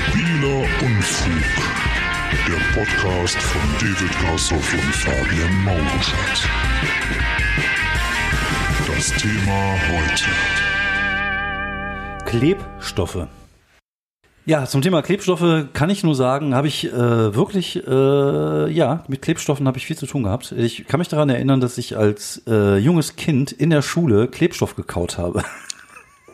Stabiler Unfug. Der Podcast von David Grassoff und Fabian Mauruschat. Das Thema heute. Klebstoffe. Ja, zum Thema Klebstoffe kann ich nur sagen, habe ich äh, wirklich, äh, ja, mit Klebstoffen habe ich viel zu tun gehabt. Ich kann mich daran erinnern, dass ich als äh, junges Kind in der Schule Klebstoff gekaut habe.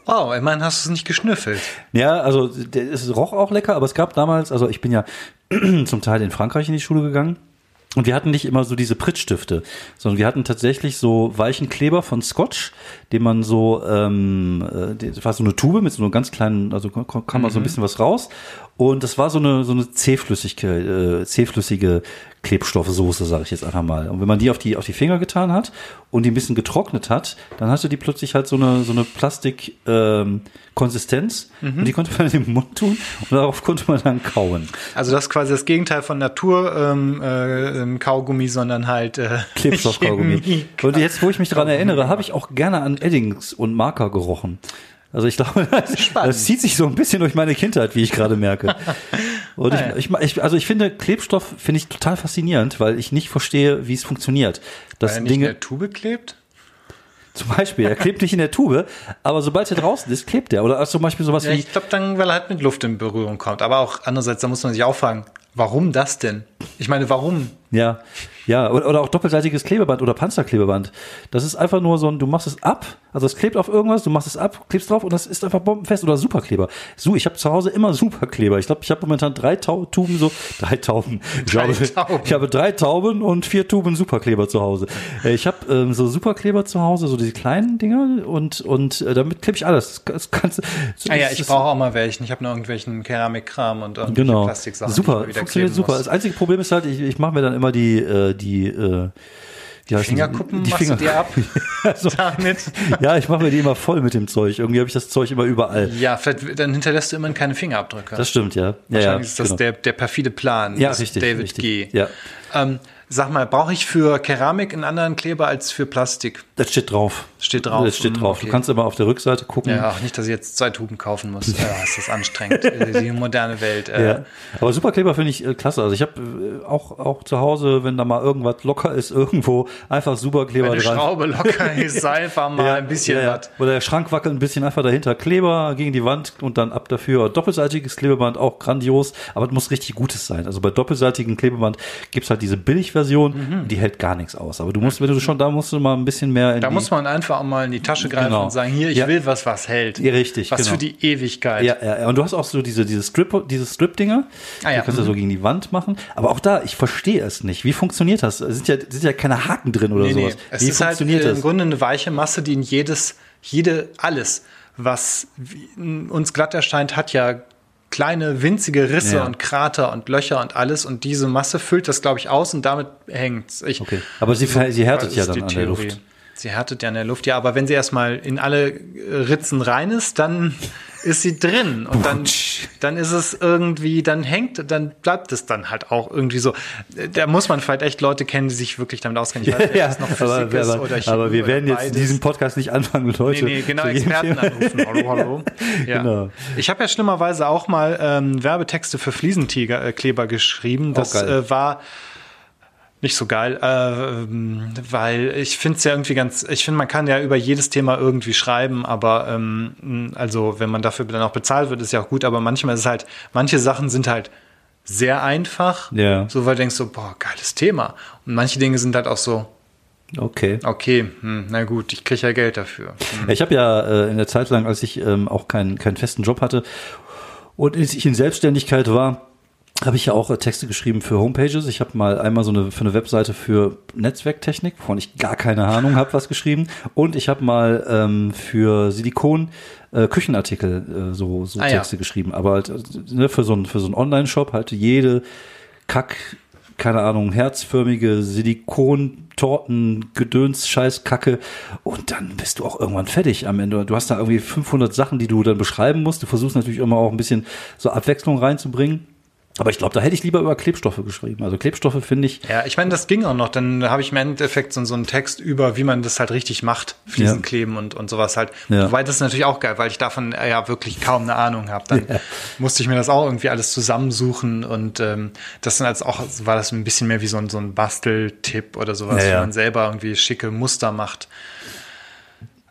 Wow, ich meine, hast du es nicht geschnüffelt? Ja, also es roch auch lecker, aber es gab damals, also ich bin ja zum Teil in Frankreich in die Schule gegangen. Und wir hatten nicht immer so diese Pritzstifte, sondern wir hatten tatsächlich so weichen Kleber von Scotch, den man so, ähm, äh, das war so eine Tube mit so einem ganz kleinen, also kam man so ein bisschen was raus. Und das war so eine so eine zähflüssige, äh, zähflüssige Klebstoffsoße, sage ich jetzt einfach mal. Und wenn man die auf die auf die Finger getan hat und die ein bisschen getrocknet hat, dann hatte die plötzlich halt so eine so eine Plastik ähm, Mhm. und die konnte man in den Mund tun und darauf konnte man dann kauen. Also das ist quasi das Gegenteil von Natur ähm, äh, ähm, Kaugummi, sondern halt äh, Klebstoffkaugummi. Und jetzt, wo ich mich daran erinnere, habe ich auch gerne an Eddings und Marker gerochen. Also ich glaube, das, Spannend. das zieht sich so ein bisschen durch meine Kindheit, wie ich gerade merke. Und Ah, ich, ich, ich, also ich finde Klebstoff finde ich total faszinierend, weil ich nicht verstehe, wie es funktioniert. Weil Dass er nicht in Dinge, der Tube klebt? zum Beispiel, er klebt nicht in der Tube, aber sobald er draußen ist, klebt er. Oder zum Beispiel sowas Ja, wie, ich glaube dann, weil er halt mit Luft in Berührung kommt. Aber auch andererseits, da muss man sich auch fragen, warum das denn? Ich meine, warum? Ja, ja, oder, oder auch doppelseitiges Klebeband oder Panzerklebeband. Das ist einfach nur so ein, du machst es ab, also es klebt auf irgendwas, du machst es ab, klebst drauf und das ist einfach bombenfest oder Superkleber. So, ich habe zu Hause immer Superkleber. Ich glaube, ich habe momentan drei Tau Tuben so, drei Tauben. Ich, Drei glaube, Tauben. ich habe drei Tauben und vier Tuben Superkleber zu Hause. Äh, Ich habe ähm, so Superkleber zu Hause, so diese kleinen Dinger und und äh, damit klebe ich alles. Das kannst, das, Ah ja, ich brauche auch mal welchen. Ich habe noch irgendwelchen Keramikkram und irgendwelche Genau. Plastiksachen. Super, funktioniert super. Das einzige Problem ist halt, ich, ich mache mir dann immer die, äh, die, äh, die? Fingerkuppen die machst Finger. du dir ab Also, damit? ja, ich mache mir die immer voll mit dem Zeug. Irgendwie habe ich das Zeug immer überall. Ja, vielleicht, dann hinterlässt du immerhin keine Fingerabdrücke. Das stimmt, ja. ja, ja Wahrscheinlich ist das genau. der, der perfide Plan. Ja, richtig, David richtig. G. Ja. Ähm, sag mal, brauche ich für Keramik einen anderen Kleber als für Plastik? Das steht drauf. Steht drauf. Das steht drauf. okay. Du kannst aber auf der Rückseite gucken. Ja, ach, nicht, dass ich jetzt zwei Tuben kaufen muss. Ja, ist das anstrengend. Die moderne Welt. Äh, Ja. Aber Superkleber finde ich äh, klasse. Also ich habe äh, auch, auch zu Hause, wenn da mal irgendwas locker ist, irgendwo einfach Superkleber Wenn die dran. Schraube locker ist, einfach mal ein bisschen ja, ja. was. Oder der Schrank wackelt ein bisschen einfach dahinter. Kleber gegen die Wand und dann ab dafür. Doppelseitiges Klebeband auch grandios, aber es muss richtig gutes sein. Also bei doppelseitigem Klebeband gibt's halt diese Billigversion, die hält gar nichts aus. Aber du musst, wenn du schon, da musst du mal ein bisschen mehr Da die, muss man einfach auch mal in die Tasche greifen Genau. und sagen, hier, ich Ja. will was, was hält. Ja, richtig, Was genau. für die Ewigkeit. Ja, ja, und du hast auch so diese, diese Strip, diese Strip-Dinger. Ah, ja. Die kannst du so gegen die Wand machen. Aber auch da, ich verstehe es nicht. Wie funktioniert das? Es sind ja, es sind ja keine Haken drin oder Nee, nee. sowas. Es Wie ist halt funktioniert das? im Grunde eine weiche Masse, die in jedes, jede, alles, was uns glatt erscheint, hat ja kleine winzige Risse Ja. und Krater und Löcher und alles und diese Masse füllt das, glaube ich, aus und damit hängt's. Ich, Okay. Aber sie, sie härtet ja dann an der. Luft. Sie härtet ja in der Luft, ja, aber wenn sie erstmal in alle Ritzen rein ist, dann ist sie drin und dann, dann ist es irgendwie, dann hängt, dann bleibt es dann halt auch irgendwie so. Da muss man vielleicht echt Leute kennen, die sich wirklich damit auskennen. Ich weiß nicht, ob Ja, noch aber, aber, aber wir werden jetzt in beides. diesem Podcast nicht anfangen, Leute. Nee, nee, genau, Experten anrufen. Hallo, hallo. Ja. Genau. Ich habe ja schlimmerweise auch mal ähm, Werbetexte für Fliesentiger äh, Kleber geschrieben. Das äh, war nicht so geil, äh, ähm, weil ich finde es ja irgendwie ganz, ich finde, man kann ja über jedes Thema irgendwie schreiben, aber ähm, also wenn man dafür dann auch bezahlt wird, ist ja auch gut, aber manchmal ist es halt, manche Sachen sind halt sehr einfach, Ja. so weil du denkst so, boah, geiles Thema. Und manche Dinge sind halt auch so, Okay. okay, hm, na gut, ich kriege ja Geld dafür. Hm. Ich habe ja äh, in der Zeit lang, als ich ähm, auch keinen keinen festen Job hatte und als ich in Selbstständigkeit war, habe ich ja auch äh, Texte geschrieben für Homepages. Ich habe mal einmal so eine für eine Webseite für Netzwerktechnik, wovon ich gar keine Ahnung habe, was geschrieben. Und ich habe mal ähm, für Silikon äh, Küchenartikel äh, so, so Ah, ja. Texte geschrieben. Aber halt, äh, ne, für so einen für so einen Online-Shop halt jede Kack, keine Ahnung, herzförmige Silikon-Torten, Gedöns, Scheiß, Kacke. Und dann bist du auch irgendwann fertig am Ende. Du hast da irgendwie 500 Sachen, die du dann beschreiben musst. Du versuchst natürlich immer auch ein bisschen so Abwechslung reinzubringen. Aber ich glaube, da hätte ich lieber über Klebstoffe geschrieben. Also Klebstoffe finde ich. Ja, ich meine, das ging auch noch. Dann habe ich im Endeffekt so, so einen Text über, wie man das halt richtig macht. Fliesen Ja. kleben und, und sowas halt. Ja. Wobei das ist natürlich auch geil, weil ich davon äh, ja wirklich kaum eine Ahnung habe. Dann Ja. musste ich mir das auch irgendwie alles zusammensuchen und ähm, das dann als auch, war das ein bisschen mehr wie so ein, so ein Basteltipp oder sowas, Ja, wie man selber irgendwie schicke Muster macht.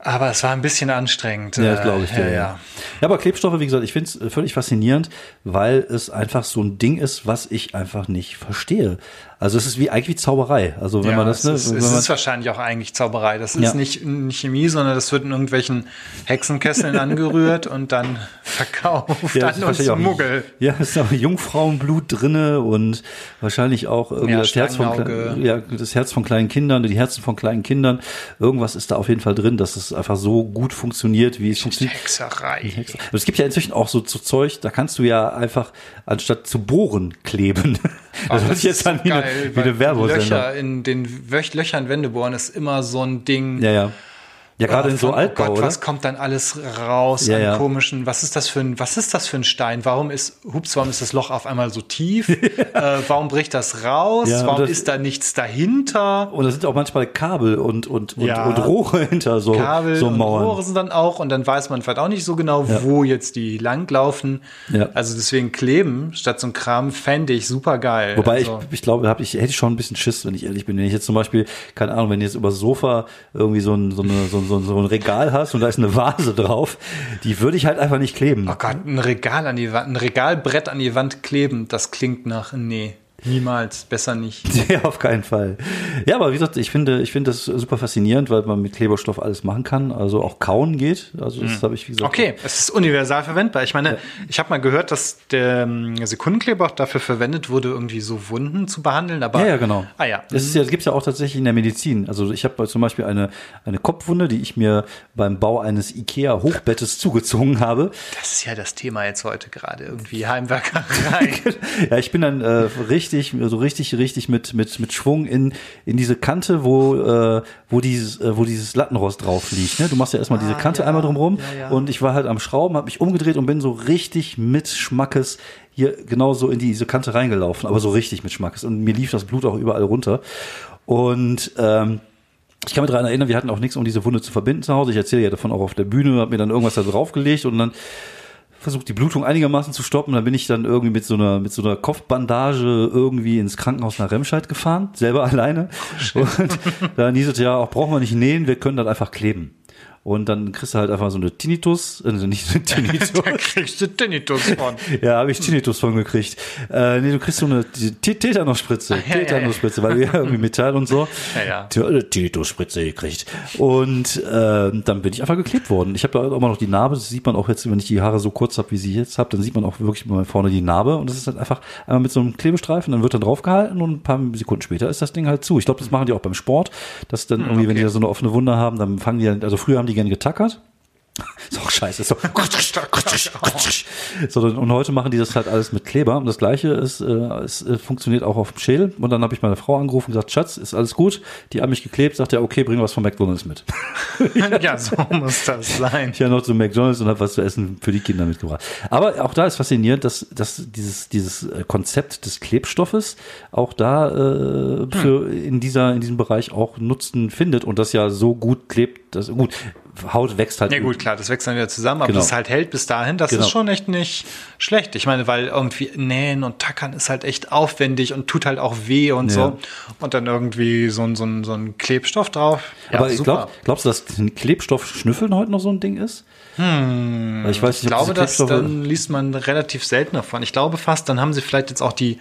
Aber es war ein bisschen anstrengend. Ja, das Äh, glaube ich dir. ja, Ja, ja. aber Klebstoffe, wie gesagt, ich finde es völlig faszinierend, weil es einfach so ein Ding ist, was ich einfach nicht verstehe. Also es ist wie eigentlich wie Zauberei. Also wenn ja, man das, ne, es, ist, es ist wahrscheinlich auch eigentlich Zauberei. Das ist Ja. nicht, Chemie, sondern das wird in irgendwelchen Hexenkesseln angerührt und dann verkauft Ja, an uns auch- Muggel. Ja, es ist auch Jungfrauenblut drinne und wahrscheinlich auch irgendwie Ja, das, Herz von, ja, das Herz von kleinen Kindern, die Herzen von kleinen Kindern. Irgendwas ist da auf jeden Fall drin, dass es einfach so gut funktioniert, wie es funktioniert. Hexerei. Aber es gibt ja inzwischen auch so, so Zeug, da kannst du ja einfach anstatt zu bohren kleben. Das hört sich jetzt an wie eine, wie eine Werbesendung. Löcher in den Löchern Wände bohren ist immer so ein Ding. Ja, ja. Ja, gerade Oh, in so von- Altbau, oh Gott, oder? was kommt dann alles raus Ja, an ja. komischen, was ist das für ein, was ist das für ein Stein? Warum ist, hups, warum ist das Loch auf einmal so tief? äh, warum bricht das raus? Ja, und warum das- ist da nichts dahinter? Und da sind auch manchmal Kabel und, und, und, und Rohre hinter so, Kabel so und Mauern. Rohre sind dann auch und dann weiß man vielleicht auch nicht so genau, wo jetzt die langlaufen. Also deswegen kleben statt so ein Kram fände ich super geil. Wobei also, ich, ich glaube, hab ich, hätte ich schon ein bisschen Schiss, wenn ich ehrlich bin. Wenn ich jetzt zum Beispiel, keine Ahnung, wenn du jetzt über Sofa irgendwie so ein, so, eine, so, so, so ein Regal hast und da ist eine Vase drauf, die würde ich halt einfach nicht kleben. Oh Gott, ein Regal an die Wand, ein Regalbrett an die Wand kleben, das klingt nach, nee, niemals, besser nicht. Ja, auf keinen Fall. Ja, aber wie gesagt, ich finde, ich finde das super faszinierend, weil man mit Kleberstoff alles machen kann. Also auch kauen geht. Also das habe ich, wie gesagt. Okay, es ist universal verwendbar. Ich meine, ich habe mal gehört, dass der ähm, Sekundenkleber auch dafür verwendet wurde, irgendwie so Wunden zu behandeln. Aber Ja, ja, genau. Ah ja. Das ist ja, das gibt's ja auch tatsächlich in der Medizin. Also ich habe zum Beispiel eine, eine Kopfwunde, die ich mir beim Bau eines IKEA-Hochbettes zugezogen habe. Das ist ja das Thema jetzt heute gerade irgendwie Heimwerkerei. Ja, ich bin dann äh, richtig, so richtig, richtig mit mit mit Schwung in in diese Kante, wo äh, wo dieses äh, wo dieses Lattenrost drauf liegt. Ne? Du machst ja erstmal diese Kante ja. einmal drumherum Ja, ja. und ich war halt am Schrauben, habe mich umgedreht und bin so richtig mit Schmackes hier genauso in diese Kante reingelaufen, aber so richtig mit Schmackes und mir lief das Blut auch überall runter und ähm, ich kann mich daran erinnern, wir hatten auch nichts, um diese Wunde zu verbinden zu Hause. Ich erzähle ja davon auch auf der Bühne, habe mir dann irgendwas da draufgelegt und dann versucht, die Blutung einigermaßen zu stoppen. Dann bin ich dann irgendwie mit so einer, mit so einer Kopfbandage irgendwie ins Krankenhaus nach Remscheid gefahren, selber alleine. Und dann hieß es ja, auch brauchen wir nicht nähen, wir können dann einfach kleben. Und dann kriegst du halt einfach so eine Tinnitus, also nicht eine Tinnitus. da kriegst du Tinnitus von. Ja, habe ich Tinnitus von gekriegt. Äh, nee, du kriegst so eine Tetanusspritze. Tetanusspritze, weil wir ja irgendwie Metall und so. Ja, ja. Äh, Tinnitusspritze gekriegt. Und äh, dann bin ich einfach geklebt worden. Ich habe da auch immer noch die Narbe. Das sieht man auch jetzt, wenn ich die Haare so kurz habe, wie sie jetzt habe, dann sieht man auch wirklich mal vorne die Narbe. Und das ist halt einfach einmal mit so einem Klebestreifen, dann wird dann draufgehalten und ein paar Sekunden später ist das Ding halt zu. Ich glaube, das machen die auch beim Sport, dass dann irgendwie, wenn okay. die da so eine offene Wunde haben, dann fangen die, also früher haben die gerne getackert. Ist auch scheiße. Ist so, so, und heute machen die das halt alles mit Kleber. Und das Gleiche ist, äh, es äh, funktioniert auch auf dem Schädel. Und dann habe ich meine Frau angerufen und gesagt, Schatz, ist alles gut? Die haben mich geklebt, sagt ja, okay, bring was von McDonalds mit. ja, so muss das sein. Ich ja noch zu McDonalds und habe was zu essen für die Kinder mitgebracht. Aber auch da ist faszinierend, dass, dass dieses, dieses äh, Konzept des Klebstoffes auch da äh, für in dieser in diesem Bereich auch Nutzen findet und das ja so gut klebt, dass gut Haut wächst halt. Ja gut, klar, das wächst dann wieder zusammen, aber Genau. das halt hält bis dahin, das Genau. ist schon echt nicht schlecht. Ich meine, weil irgendwie nähen und tackern ist halt echt aufwendig und tut halt auch weh und Ja. so. Und dann irgendwie so ein, so ein, so ein Klebstoff drauf. Ja, Aber ich super. glaub, glaubst du, dass Klebstoff schnüffeln heute noch so ein Ding ist? Hm, Weil ich weiß Ich nicht, ob glaube, dass Klebstoffe- dann liest man relativ selten davon. Ich glaube fast, dann haben sie vielleicht jetzt auch die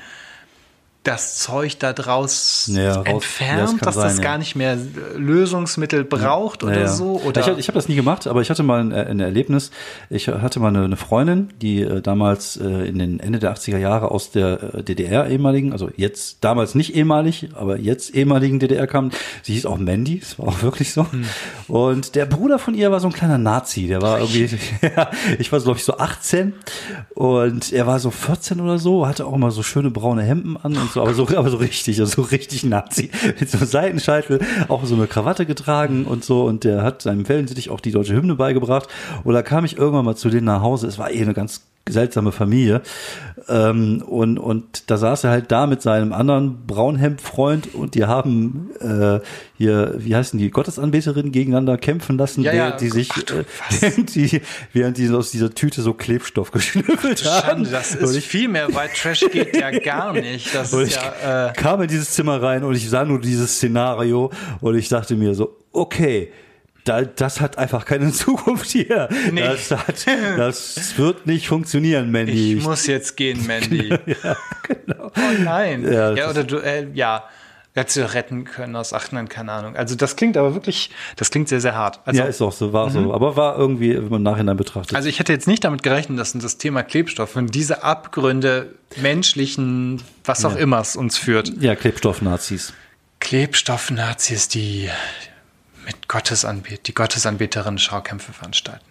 das Zeug da draus Ja, ja, entfernt, das kann dass das sein, ja. gar nicht mehr Lösungsmittel braucht Ja, oder ja. so. Oder Ich, ich habe das nie gemacht, aber ich hatte mal ein, äh, ein Erlebnis. Ich hatte mal eine, eine Freundin, die äh, damals äh, in den Ende der 80er Jahre aus der äh, DDR ehemaligen, also jetzt damals nicht ehemalig, aber jetzt ehemaligen DDR kam. Sie hieß auch Mandy, das war auch wirklich so. Hm. Und der Bruder von ihr war so ein kleiner Nazi, der war irgendwie, ja, ich war so, glaube ich so 18 und er war so 14 oder so, hatte auch immer so schöne braune Hemden an und so, aber so, aber so richtig, so richtig Nazi. Mit so einem Seitenscheitel, auch so eine Krawatte getragen und so. Und der hat seinem Wellensittich auch die deutsche Hymne beigebracht. Und da kam ich irgendwann mal zu denen nach Hause. Es war eh eine ganz seltsame Familie. Ähm, und, und da saß er halt da mit seinem anderen Braunhemd-Freund und die haben äh, hier, wie heißen die, Gottesanbeterinnen gegeneinander kämpfen lassen, Ja, ja. während die sich, Ach du, äh, während die, während die aus dieser Tüte so Klebstoff geschnüffelt haben. Schande, das Und ist ich- viel mehr White Trash geht ja gar nicht. Das ist ich ja, äh, kam in dieses Zimmer rein und ich sah nur dieses Szenario und ich dachte mir so, okay, da, das hat einfach keine Zukunft hier. Nee. Das, hat, das wird nicht funktionieren, Mandy. ich muss jetzt gehen, Mandy. ja, genau. Oh nein. Ja, Ja, oder du, äh, ja, hättest du retten können aus ach nein, keine Ahnung. Also das klingt aber wirklich, das klingt sehr, sehr hart. Also, ja, ist auch so, war so. Aber war irgendwie, wenn man im Nachhinein betrachtet. also ich hätte jetzt nicht damit gerechnet, dass das Thema Klebstoff und diese Abgründe menschlichen, was auch immer es uns führt. ja, Klebstoff-Nazis. Klebstoff-Nazis, die mit Gottesanbet, die Gottesanbeterinnen Schaukämpfe veranstalten.